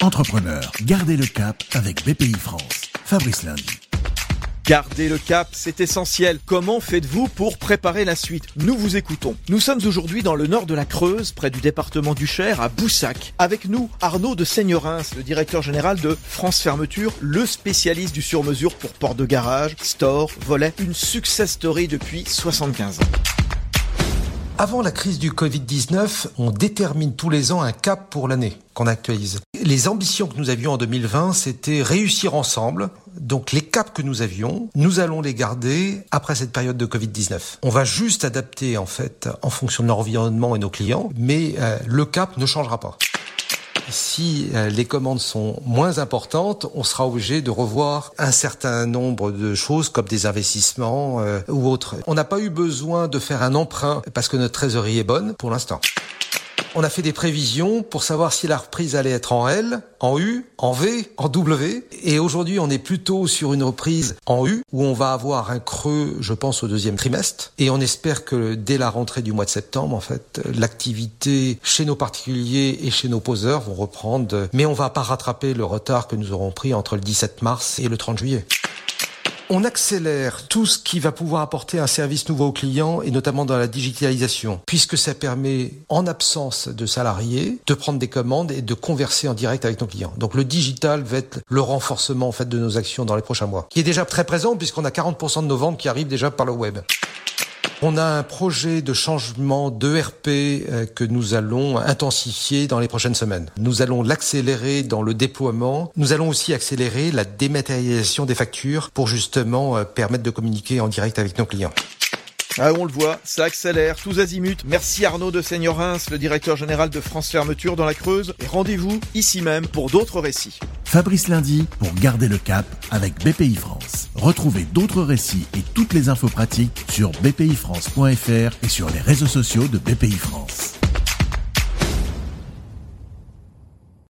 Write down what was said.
Entrepreneur, gardez le cap avec BPI France. Fabrice Lundi. Gardez le cap, c'est essentiel. Comment faites-vous pour préparer la suite? Nous vous écoutons. Nous sommes aujourd'hui dans le nord de la Creuse, près du département du Cher, à Boussac. Avec nous, Arnaud de Seigneurins, le directeur général de France Fermeture, le spécialiste du sur-mesure pour port de garage, store, volet, une success story depuis 75 ans. Avant la crise du Covid-19, on détermine tous les ans un cap pour l'année qu'on actualise. Les ambitions que nous avions en 2020, c'était réussir ensemble. Donc les caps que nous avions, nous allons les garder après cette période de Covid-19. On va juste adapter en fait en fonction de l'environnement et nos clients, mais euh, le cap ne changera pas si euh, les commandes sont moins importantes, on sera obligé de revoir un certain nombre de choses comme des investissements euh, ou autres. On n'a pas eu besoin de faire un emprunt parce que notre trésorerie est bonne pour l'instant. On a fait des prévisions pour savoir si la reprise allait être en L, en U, en V, en W. Et aujourd'hui, on est plutôt sur une reprise en U où on va avoir un creux, je pense, au deuxième trimestre. Et on espère que dès la rentrée du mois de septembre, en fait, l'activité chez nos particuliers et chez nos poseurs vont reprendre. Mais on va pas rattraper le retard que nous aurons pris entre le 17 mars et le 30 juillet. On accélère tout ce qui va pouvoir apporter un service nouveau aux clients et notamment dans la digitalisation, puisque ça permet, en absence de salariés, de prendre des commandes et de converser en direct avec nos clients. Donc le digital va être le renforcement en fait de nos actions dans les prochains mois, qui est déjà très présent puisqu'on a 40% de nos ventes qui arrivent déjà par le web. On a un projet de changement d'ERP euh, que nous allons intensifier dans les prochaines semaines. Nous allons l'accélérer dans le déploiement. Nous allons aussi accélérer la dématérialisation des factures pour justement euh, permettre de communiquer en direct avec nos clients. Ah, on le voit, ça accélère, tous azimuts. Merci Arnaud de Seigneurins, le directeur général de France Fermeture dans la Creuse. Et rendez-vous ici même pour d'autres récits. Fabrice Lundi pour garder le cap avec BPI France. Retrouvez d'autres récits et toutes les infos pratiques sur bpifrance.fr et sur les réseaux sociaux de BPI France.